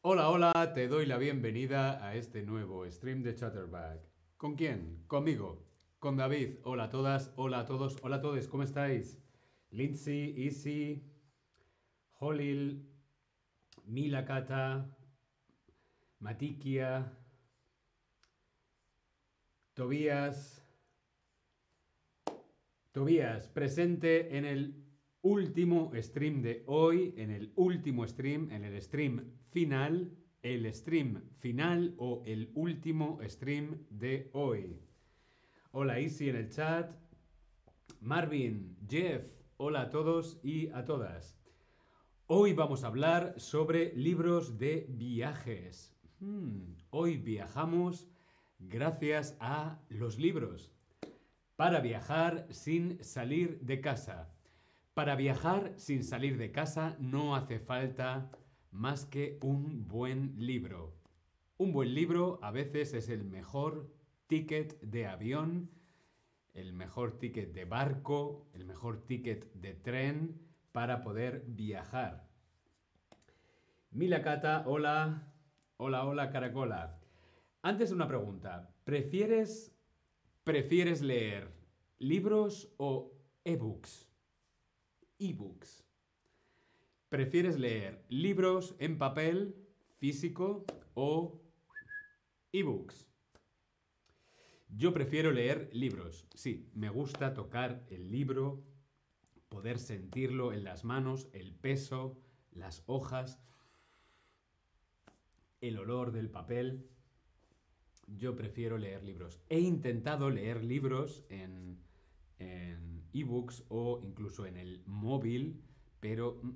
Hola, hola, te doy la bienvenida a este nuevo stream de Chatterback. ¿Con quién? Conmigo. Con David. Hola a todas, hola a todos, hola a todos, ¿cómo estáis? Lindsay, Easy, Holil, Milakata, Matikia, Tobías. Tobías, presente en el último stream de hoy, en el último stream, en el stream final, el stream final o el último stream de hoy. Hola Isi en el chat, Marvin, Jeff, hola a todos y a todas. Hoy vamos a hablar sobre libros de viajes. Hmm, hoy viajamos gracias a los libros. Para viajar sin salir de casa. Para viajar sin salir de casa no hace falta más que un buen libro. Un buen libro a veces es el mejor ticket de avión, el mejor ticket de barco, el mejor ticket de tren para poder viajar. Milakata, hola, hola, hola, caracola. Antes una pregunta, ¿prefieres, prefieres leer libros o ebooks? Ebooks. ¿Prefieres leer libros en papel, físico o ebooks? Yo prefiero leer libros. Sí, me gusta tocar el libro, poder sentirlo en las manos, el peso, las hojas, el olor del papel. Yo prefiero leer libros. He intentado leer libros en, ebooks o incluso en el móvil pero mm,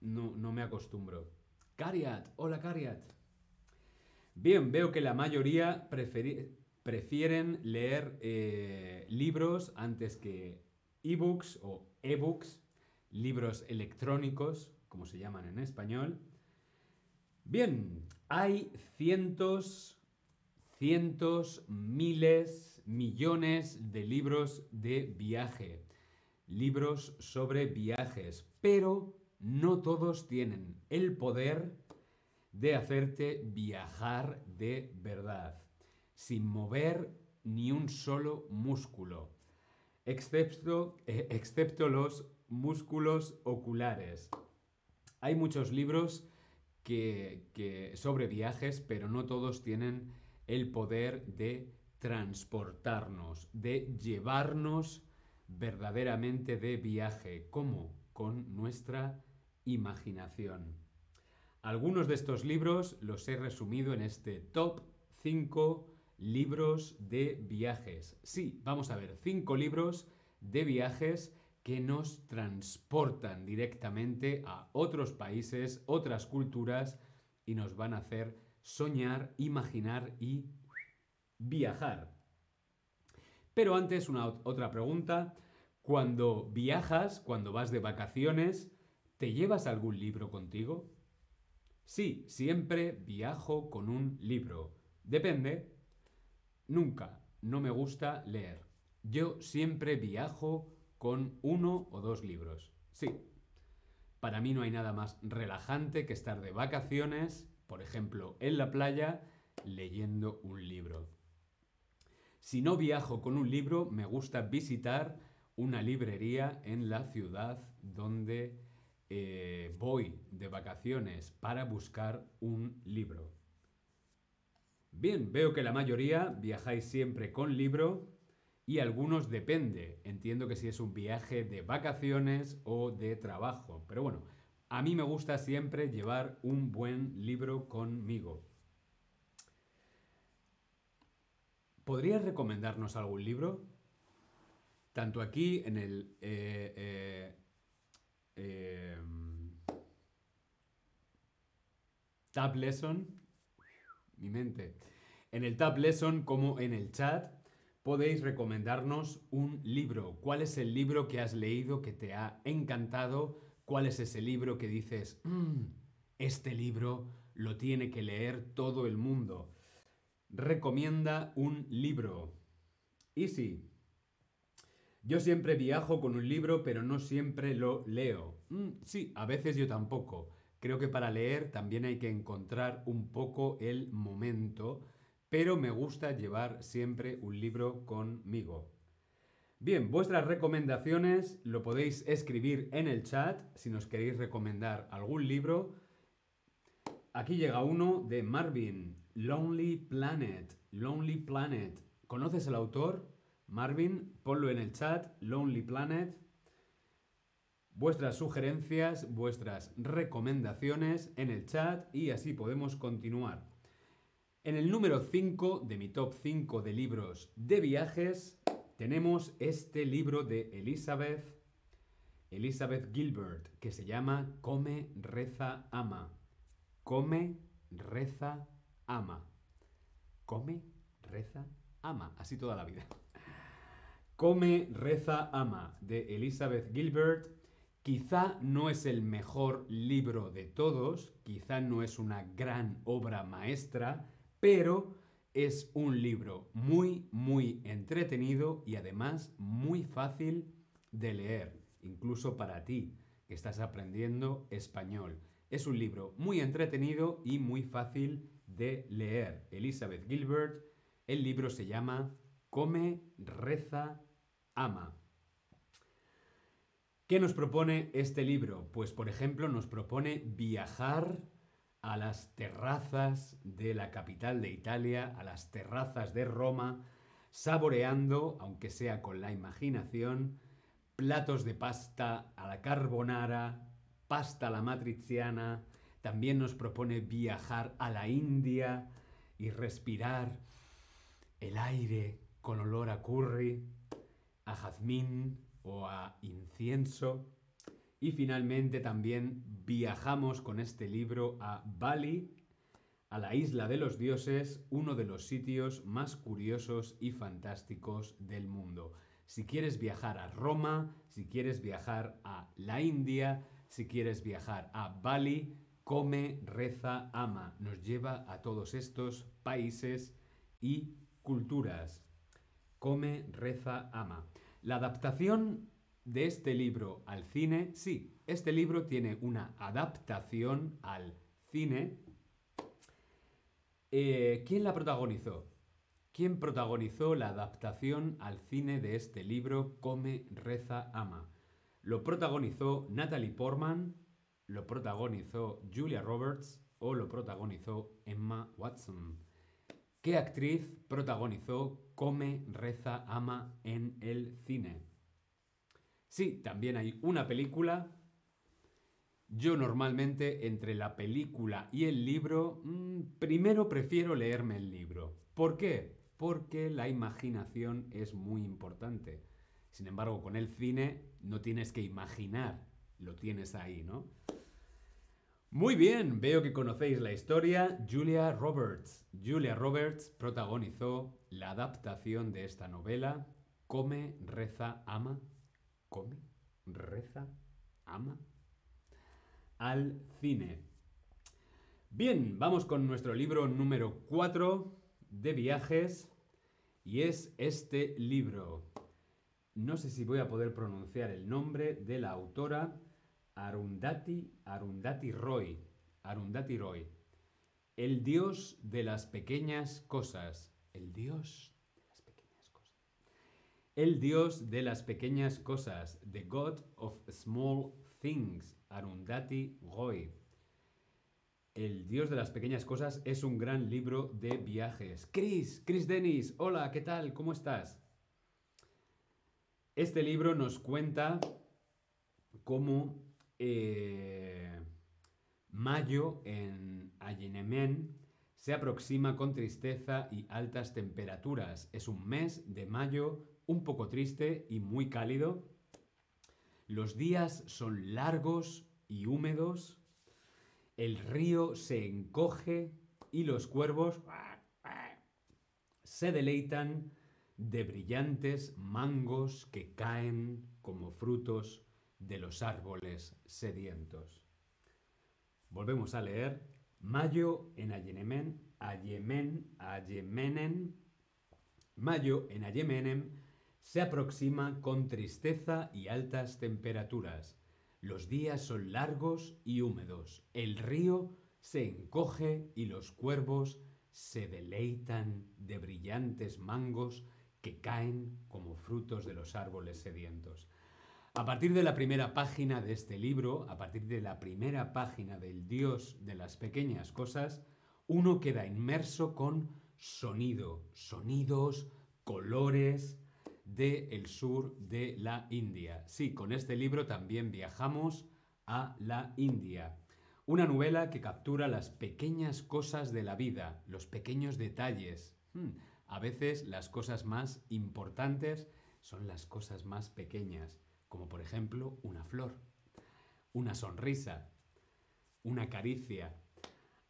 mm, no, me acostumbro. Cariat, hola Cariat. Bien, veo que la mayoría prefieren leer eh, libros antes que ebooks o ebooks, libros electrónicos, como se llaman en español. Bien, hay cientos, cientos, miles, millones de libros de viaje libros sobre viajes, pero no todos tienen el poder de hacerte viajar de verdad, sin mover ni un solo músculo, excepto, eh, excepto los músculos oculares. Hay muchos libros que, sobre viajes, pero no todos tienen el poder de transportarnos, de llevarnos verdaderamente de viaje. ¿Cómo? Con nuestra imaginación. Algunos de estos libros los he resumido en este top 5 libros de viajes. Sí, vamos a ver, 5 libros de viajes que nos transportan directamente a otros países, otras culturas y nos van a hacer soñar, imaginar y viajar. Pero antes, una otra pregunta. Cuando viajas, cuando vas de vacaciones, ¿te llevas algún libro contigo? Sí, siempre viajo con un libro. Depende. Nunca. No me gusta leer. Yo siempre viajo con uno o dos libros. Sí. Para mí no hay nada más relajante que estar de vacaciones, por ejemplo, en la playa, leyendo un libro. Si no viajo con un libro, me gusta visitar una librería en la ciudad donde eh, voy de vacaciones para buscar un libro. Bien, veo que la mayoría viajáis siempre con libro y algunos depende. Entiendo que si es un viaje de vacaciones o de trabajo. Pero bueno, a mí me gusta siempre llevar un buen libro conmigo. ¿Podrías recomendarnos algún libro? Tanto aquí en el... Eh, eh, em, Tab Lesson, mi mente, en el Tab Lesson como en el chat, podéis recomendarnos un libro. ¿Cuál es el libro que has leído que te ha encantado? ¿Cuál es ese libro que dices, "Mm, este libro lo tiene que leer todo el mundo? Recomienda un libro. Easy. Yo siempre viajo con un libro, pero no siempre lo leo. Mm, sí, a veces yo tampoco. Creo que para leer también hay que encontrar un poco el momento, pero me gusta llevar siempre un libro conmigo. Bien, vuestras recomendaciones lo podéis escribir en el chat si nos queréis recomendar algún libro. Aquí llega uno de Marvin, Lonely Planet. Lonely Planet. ¿Conoces el autor? Marvin, ponlo en el chat, Lonely Planet. Vuestras sugerencias, vuestras recomendaciones en el chat y así podemos continuar. En el número 5 de mi top 5 de libros de viajes tenemos este libro de Elizabeth, Elizabeth Gilbert, que se llama Come, reza, ama. Come, reza, ama. Come, reza, ama. Así toda la vida. Come, reza, ama, de Elizabeth Gilbert. Quizá no es el mejor libro de todos, quizá no es una gran obra maestra, pero es un libro muy, muy entretenido y además muy fácil de leer, incluso para ti, que estás aprendiendo español. Es un libro muy entretenido y muy fácil de leer. Elizabeth Gilbert, el libro se llama Come, reza, ama. ¿Qué nos propone este libro? Pues por ejemplo nos propone viajar a las terrazas de la capital de Italia, a las terrazas de Roma, saboreando, aunque sea con la imaginación, platos de pasta a la carbonara, pasta a la matriciana, también nos propone viajar a la India y respirar el aire con olor a curry, a jazmín o a incienso. Y finalmente también viajamos con este libro a Bali, a la isla de los dioses, uno de los sitios más curiosos y fantásticos del mundo. Si quieres viajar a Roma, si quieres viajar a la India, si quieres viajar a Bali, come, reza, ama. Nos lleva a todos estos países y culturas. Come, reza, ama. La adaptación de este libro al cine, sí, este libro tiene una adaptación al cine. Eh, ¿Quién la protagonizó? ¿Quién protagonizó la adaptación al cine de este libro Come, reza, ama? Lo protagonizó Natalie Portman, lo protagonizó Julia Roberts o lo protagonizó Emma Watson. ¿Qué actriz protagonizó Come, reza, ama en el cine? Sí, también hay una película. Yo normalmente entre la película y el libro, mmm, primero prefiero leerme el libro. ¿Por qué? Porque la imaginación es muy importante. Sin embargo, con el cine no tienes que imaginar, lo tienes ahí, ¿no? Muy bien, veo que conocéis la historia. Julia Roberts. Julia Roberts protagonizó la adaptación de esta novela. Come, reza, ama. Come, reza, ama. Al cine. Bien, vamos con nuestro libro número 4 de viajes. Y es este libro. No sé si voy a poder pronunciar el nombre de la autora. Arundhati, Arundhati Roy. Arundhati Roy. El dios de las pequeñas cosas. El dios de las pequeñas cosas. El dios de las pequeñas cosas. The God of Small Things. Arundhati Roy. El Dios de las pequeñas cosas es un gran libro de viajes. Chris, Chris Dennis, hola, ¿qué tal? ¿Cómo estás? Este libro nos cuenta cómo eh, mayo en Ayenemen se aproxima con tristeza y altas temperaturas. Es un mes de mayo un poco triste y muy cálido. Los días son largos y húmedos. El río se encoge y los cuervos se deleitan de brillantes mangos que caen como frutos de los árboles sedientos. Volvemos a leer. Mayo en Ayemen, Ayemen, Ayemenen, Mayo en Ayemenem se aproxima con tristeza y altas temperaturas. Los días son largos y húmedos. El río se encoge y los cuervos se deleitan de brillantes mangos que caen como frutos de los árboles sedientos. A partir de la primera página de este libro, a partir de la primera página del Dios de las pequeñas cosas, uno queda inmerso con sonido, sonidos, colores del sur de la India. Sí, con este libro también viajamos a la India. Una novela que captura las pequeñas cosas de la vida, los pequeños detalles. Hmm, a veces las cosas más importantes son las cosas más pequeñas, como por ejemplo una flor, una sonrisa, una caricia,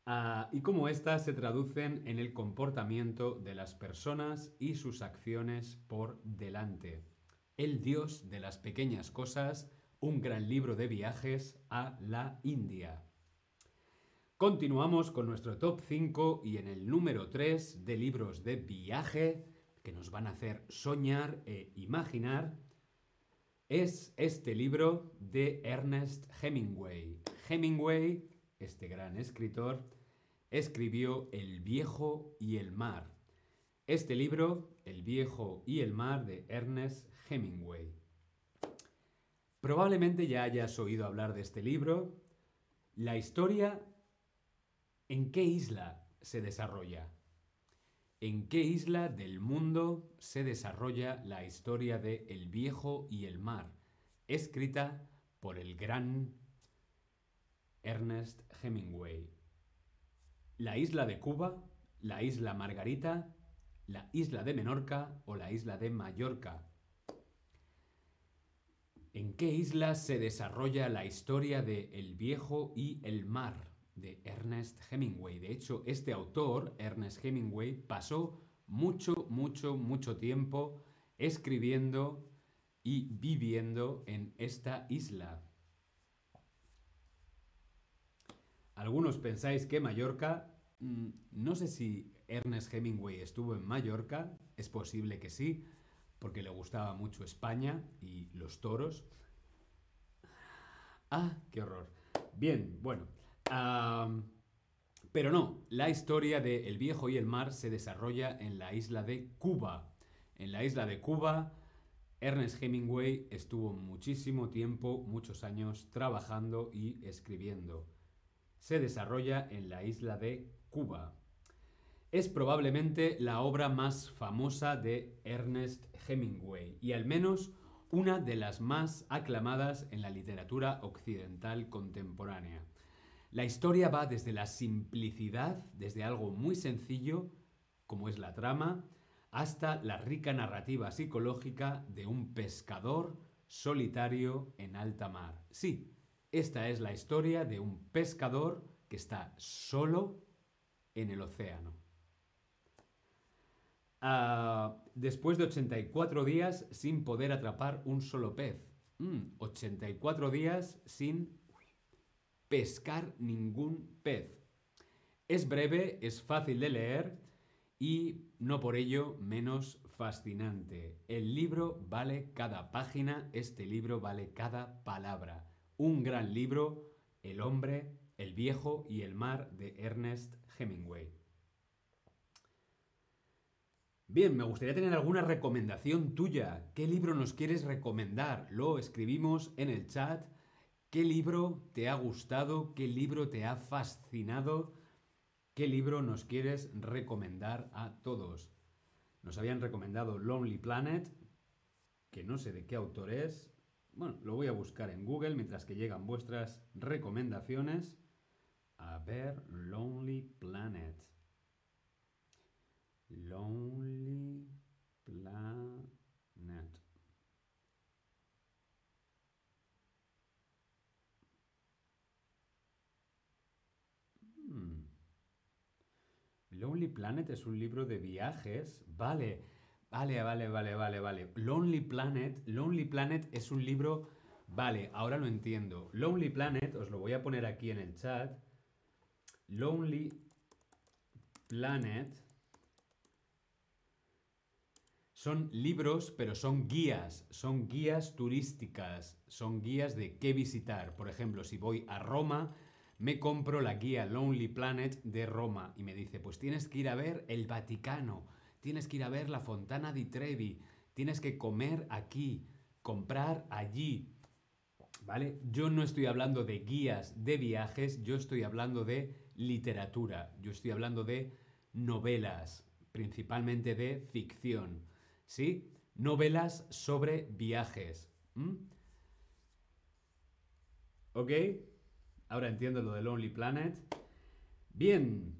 Ah, y cómo éstas se traducen en el comportamiento de las personas y sus acciones por delante. El Dios de las pequeñas cosas, un gran libro de viajes a la India. Continuamos con nuestro top 5 y en el número 3 de libros de viaje que nos van a hacer soñar e imaginar es este libro de Ernest Hemingway. Hemingway, este gran escritor, escribió El viejo y el mar. Este libro, El viejo y el mar, de Ernest Hemingway. Probablemente ya hayas oído hablar de este libro. La historia, ¿en qué isla se desarrolla? ¿En qué isla del mundo se desarrolla la historia de El viejo y el mar? Escrita por el gran Ernest Hemingway la isla de Cuba, la isla Margarita, la isla de Menorca o la isla de Mallorca. ¿En qué isla se desarrolla la historia de El viejo y el mar? De Ernest Hemingway. De hecho, este autor, Ernest Hemingway, pasó mucho, mucho, mucho tiempo escribiendo y viviendo en esta isla. Algunos pensáis que Mallorca, mm, no sé si Ernest Hemingway estuvo en Mallorca, es posible que sí, porque le gustaba mucho España y los toros. Ah, qué horror. Bien, bueno. Pero no, la historia de El viejo y el mar se desarrolla en la isla de Cuba. En la isla de Cuba, Ernest Hemingway estuvo muchísimo tiempo, muchos años, trabajando y escribiendo se desarrolla en la isla de Cuba. Es probablemente la obra más famosa de Ernest Hemingway y al menos una de las más aclamadas en la literatura occidental contemporánea. La historia va desde la simplicidad, desde algo muy sencillo, como es la trama, hasta la rica narrativa psicológica de un pescador solitario en alta mar. Sí, esta es la historia de un pescador que está solo en el océano. Ah, después de 84 días sin poder atrapar un solo pez. 84 mm, días sin pescar ningún pez. Es breve, es fácil de leer y no por ello menos fascinante. El libro vale cada página, este libro vale cada palabra un gran libro, El hombre, el viejo y el mar de Ernest Hemingway. Bien, me gustaría tener alguna recomendación tuya. ¿Qué libro nos quieres recomendar? Lo escribimos en el chat. ¿Qué libro te ha gustado? ¿Qué libro te ha fascinado? ¿Qué libro nos quieres recomendar a todos? Nos habían recomendado Lonely Planet, que no sé de qué autor es, bueno, lo voy a buscar en Google mientras que llegan vuestras recomendaciones. A ver, Lonely Planet. Lonely Planet. Hmm. Lonely Planet es un libro de viajes. Vale. Vale, vale, vale, vale, vale. Lonely Planet. Lonely Planet es un libro. Vale, ahora lo entiendo. Lonely Planet, os lo voy a poner aquí en el chat. Lonely Planet. Son libros, pero son guías. Son guías turísticas. Son guías de qué visitar. Por ejemplo, si voy a Roma, me compro la guía Lonely Planet de Roma y me dice, pues tienes que ir a ver el Vaticano, tienes que ir a ver la Fontana di Trevi, tienes que comer aquí, comprar allí. ¿Vale? Yo no estoy hablando de guías de viajes, yo estoy hablando de literatura, yo estoy hablando de novelas, principalmente de ficción. ¿Sí? Novelas sobre viajes. ¿Ok? Ahora entiendo lo de Lonely Planet. Bien.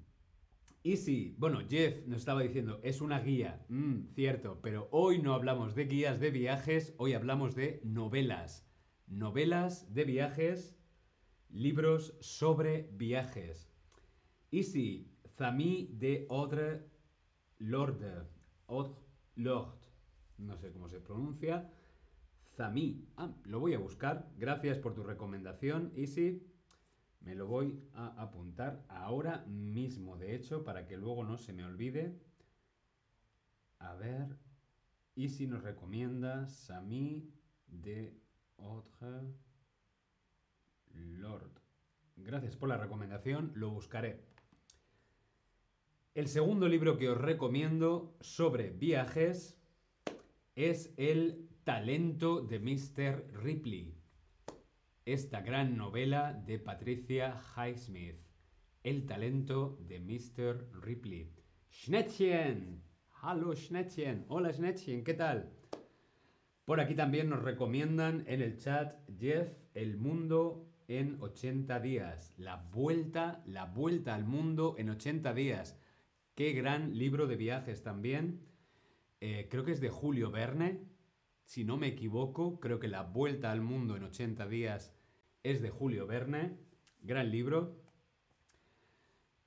Easy. Bueno, Jeff nos estaba diciendo, es una guía. Mm, cierto, pero hoy no hablamos de guías de viajes, hoy hablamos de novelas. Novelas de viajes, libros sobre viajes. Easy. Zami de Audre Lorde. Audre Lorde. No sé cómo se pronuncia. Zami. Ah, lo voy a buscar. Gracias por tu recomendación, Easy. Me lo voy a apuntar ahora mismo, de hecho, para que luego no se me olvide. A ver. Y si nos recomienda Sami de Autre Lord. Gracias por la recomendación, lo buscaré. El segundo libro que os recomiendo sobre viajes es El talento de Mr. Ripley esta gran novela de Patricia Highsmith, El talento de Mr. Ripley. Schnettchen, hallo Schnettchen, hola Schnettchen, ¿qué tal? Por aquí también nos recomiendan en el chat Jeff, El mundo en 80 días. La vuelta, la vuelta al mundo en 80 días. Qué gran libro de viajes también. Eh, creo que es de Julio Verne. Si no me equivoco, creo que La vuelta al mundo en 80 días es de Julio Verne, gran libro.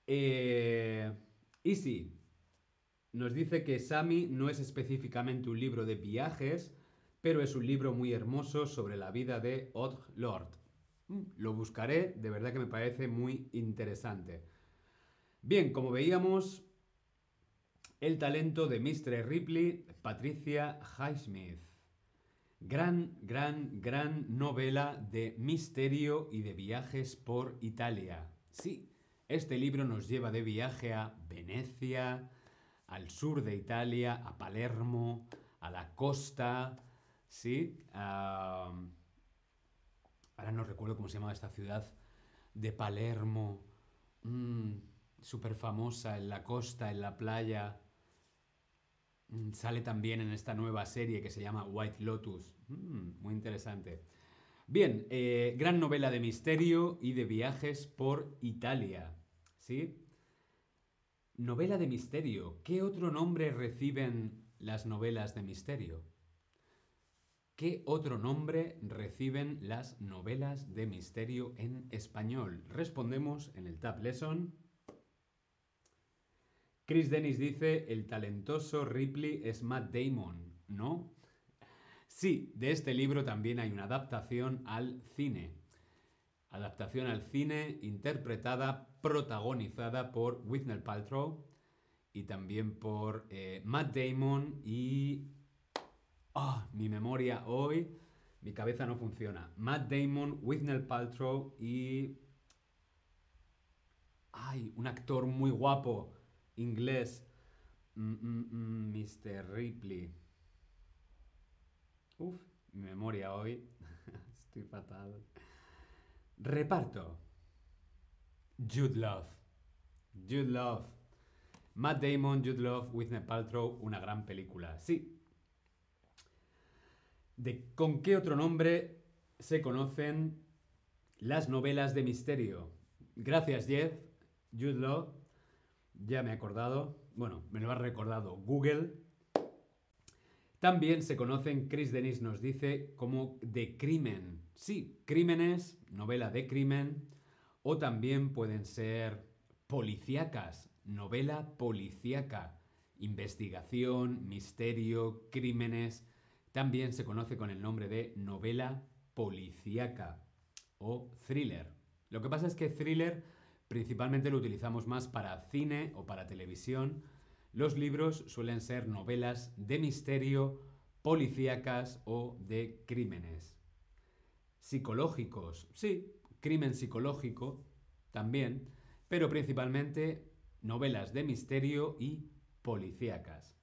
Eh, y sí, nos dice que Sami no es específicamente un libro de viajes, pero es un libro muy hermoso sobre la vida de Odd Lord. Mm, lo buscaré, de verdad que me parece muy interesante. Bien, como veíamos, el talento de Mr. Ripley, Patricia Highsmith. Gran, gran, gran novela de misterio y de viajes por Italia. Sí, este libro nos lleva de viaje a Venecia, al sur de Italia, a Palermo, a la costa, ¿sí? ahora no recuerdo cómo se llama esta ciudad de Palermo, mm, súper famosa en la costa, en la playa. Mm, sale también en esta nueva serie que se llama White Lotus. Mm, muy interesante. Bien, eh, gran novela de misterio y de viajes por Italia. ¿Sí? Novela de misterio. ¿Qué otro nombre reciben las novelas de misterio? ¿Qué otro nombre reciben las novelas de misterio en español? Respondemos en el Tab Lesson. Chris Dennis dice, el talentoso Ripley es Matt Damon, ¿no? Sí, de este libro también hay una adaptación al cine. Adaptación al cine interpretada, protagonizada por Whitney Paltrow y también por eh, Matt Damon y... ¡Ah! mi memoria hoy, mi cabeza no funciona. Matt Damon, Whitney Paltrow y... ¡Ay! Un actor muy guapo inglés, Mr. Mm, mm, mm, Ripley. Uf, mi memoria hoy. Estoy fatal. Reparto. Jude Love. Jude Love. Matt Damon, Jude Love, Whitney Paltrow, una gran película. Sí. ¿De con qué otro nombre se conocen las novelas de misterio? Gracias, Jeff. Jude Love. Ya me he acordado. Bueno, me lo ha recordado Google. También se conocen, Chris Dennis nos dice, como de crimen. Sí, crímenes, novela de crimen. O también pueden ser policíacas, novela policíaca. investigación, misterio, crímenes. También se conoce con el nombre de novela policíaca o thriller. Lo que pasa es que thriller principalmente lo utilizamos más para cine o para televisión. Los libros suelen ser novelas de misterio, policíacas o de crímenes. Psicológicos, sí, crimen psicológico también, pero principalmente novelas de misterio y policíacas.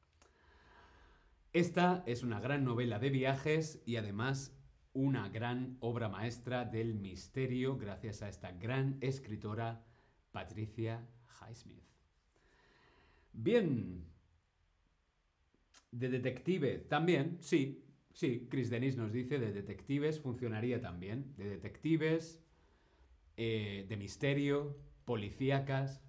Esta es una gran novela de viajes y además una gran obra maestra del misterio gracias a esta gran escritora Patricia Highsmith. Bien. De detective también, sí, sí, Chris Denis nos dice de detectives funcionaría también. De detectives, eh, de misterio, policíacas.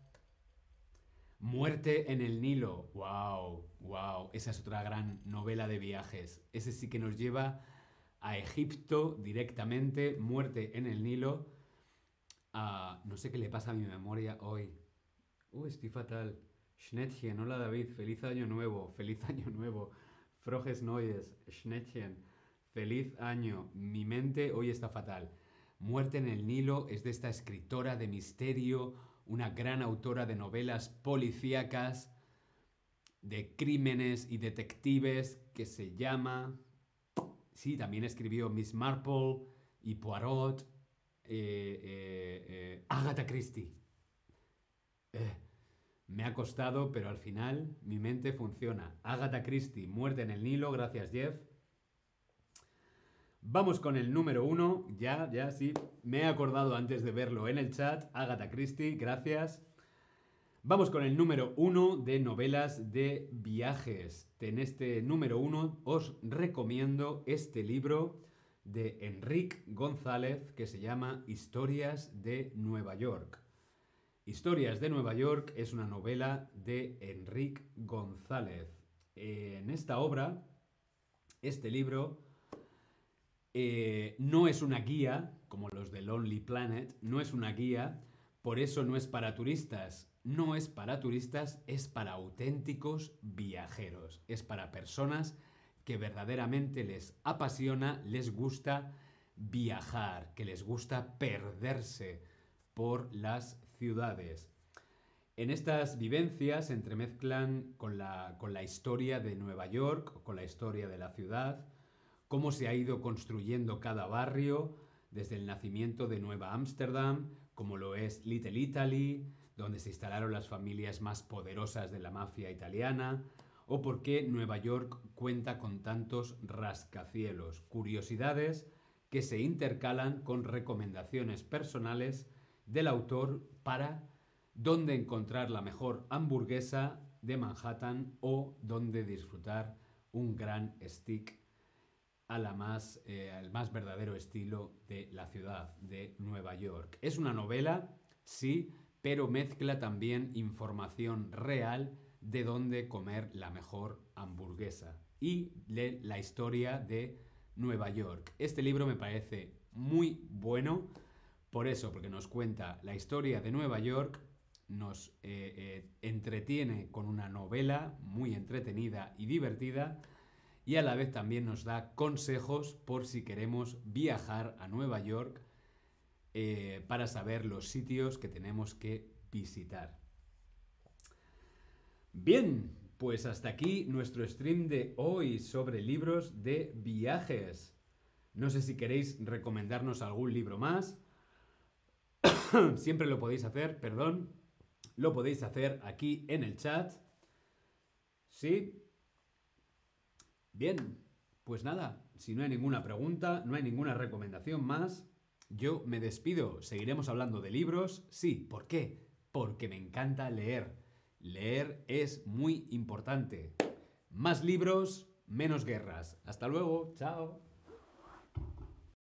Muerte en el Nilo. ¡Wow! ¡Wow! Esa es otra gran novela de viajes. Ese sí que nos lleva a Egipto directamente. Muerte en el Nilo. No sé qué le pasa a mi memoria hoy. Uy, estoy fatal. Schnettchen, hola David, feliz año nuevo, feliz año nuevo. Froges Noyes, Schnettchen, feliz año. Mi mente hoy está fatal. Muerte en el Nilo es de esta escritora de misterio, una gran autora de novelas policíacas, de crímenes y detectives, que se llama... Sí, también escribió Miss Marple y Poirot, eh, Agatha Christie. me ha costado, pero al final mi mente funciona. Agatha Christie, Muerte en el Nilo, gracias Jeff. Vamos con el número uno. Ya, ya, sí. Me he acordado antes de verlo en el chat. Agatha Christie, gracias. Vamos con el número uno de novelas de viajes. En este número uno os recomiendo este libro de Enrique González que se llama Historias de Nueva York. Historias de Nueva York es una novela de Enrique González. En esta obra, este libro eh, no es una guía, como los de Lonely Planet, no es una guía, por eso no es para turistas. No es para turistas, es para auténticos viajeros. Es para personas que verdaderamente les apasiona, les gusta viajar, que les gusta perderse por las ciudades. En estas vivencias se entremezclan con la, con la historia de Nueva York, con la historia de la ciudad, cómo se ha ido construyendo cada barrio desde el nacimiento de Nueva Ámsterdam, como lo es Little Italy, donde se instalaron las familias más poderosas de la mafia italiana, o por qué Nueva York cuenta con tantos rascacielos, curiosidades que se intercalan con recomendaciones personales del autor para dónde encontrar la mejor hamburguesa de Manhattan o dónde disfrutar un gran stick eh, al más verdadero estilo de la ciudad de Nueva York. Es una novela, sí, pero mezcla también información real de dónde comer la mejor hamburguesa y de la historia de Nueva York. Este libro me parece muy bueno, por eso, porque nos cuenta la historia de Nueva York, nos eh, eh, entretiene con una novela muy entretenida y divertida, y a la vez también nos da consejos por si queremos viajar a Nueva York eh, para saber los sitios que tenemos que visitar. Bien, pues hasta aquí nuestro stream de hoy sobre libros de viajes. No sé si queréis recomendarnos algún libro más. Siempre lo podéis hacer, perdón. Lo podéis hacer aquí en el chat. ¿Sí? Bien, pues nada, si no hay ninguna pregunta, no hay ninguna recomendación más, yo me despido. Seguiremos hablando de libros. Sí, ¿por qué? Porque me encanta leer. Leer es muy importante. Más libros, menos guerras. Hasta luego, chao.